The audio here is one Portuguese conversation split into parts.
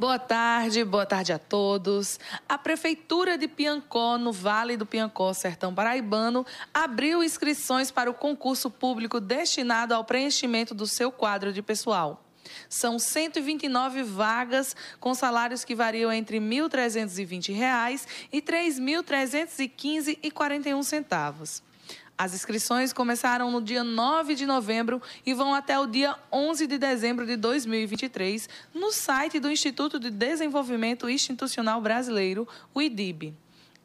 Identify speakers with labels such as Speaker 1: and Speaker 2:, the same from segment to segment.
Speaker 1: Boa tarde, boa tarde a todos. A Prefeitura de Piancó, no Vale do Piancó, Sertão Paraibano, abriu inscrições para o concurso público destinado ao preenchimento do seu quadro de pessoal. São 129 vagas com salários que variam entre R$ 1.320 e R$ 3.315,41 centavos. As inscrições começaram no dia 9 de novembro e vão até o dia 11 de dezembro de 2023 no site do Instituto de Desenvolvimento Institucional Brasileiro, o IDIB.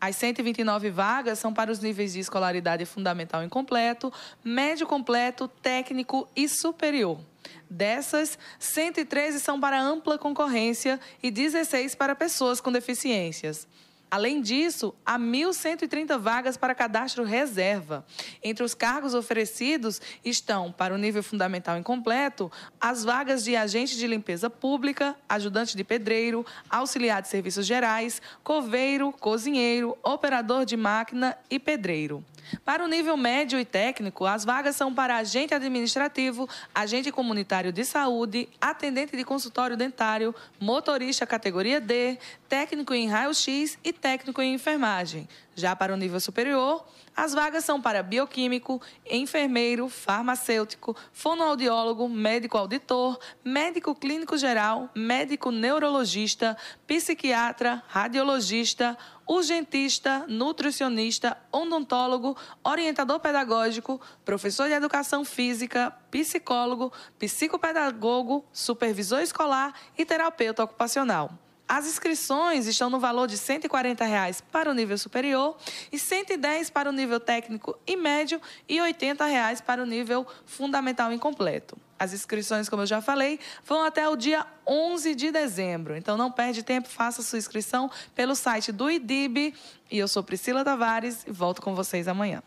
Speaker 1: As 129 vagas são para os níveis de escolaridade fundamental incompleto, médio completo, técnico e superior. Dessas, 113 são para ampla concorrência e 16 para pessoas com deficiências. Além disso, há 1.130 vagas para cadastro reserva. Entre os cargos oferecidos estão, para o nível fundamental incompleto, as vagas de agente de limpeza pública, ajudante de pedreiro, auxiliar de serviços gerais, coveiro, cozinheiro, operador de máquina e pedreiro. Para o nível médio e técnico, as vagas são para agente administrativo, agente comunitário de saúde, atendente de consultório dentário, motorista categoria D, técnico em raio-x e técnico em enfermagem. Já para o nível superior, as vagas são para bioquímico, enfermeiro, farmacêutico, fonoaudiólogo, médico auditor, médico clínico geral, médico neurologista, psiquiatra, radiologista, urgentista, nutricionista, odontólogo, orientador pedagógico, professor de educação física, psicólogo, psicopedagogo, supervisor escolar e terapeuta ocupacional. As inscrições estão no valor de 140 reais para o nível superior e R$ 110 para o nível técnico e médio e 80 reais para o nível fundamental incompleto. As inscrições, como eu já falei, vão até o dia 11 de dezembro. Então não perde tempo, faça sua inscrição pelo site do IDIB. E eu sou Priscila Tavares e volto com vocês amanhã.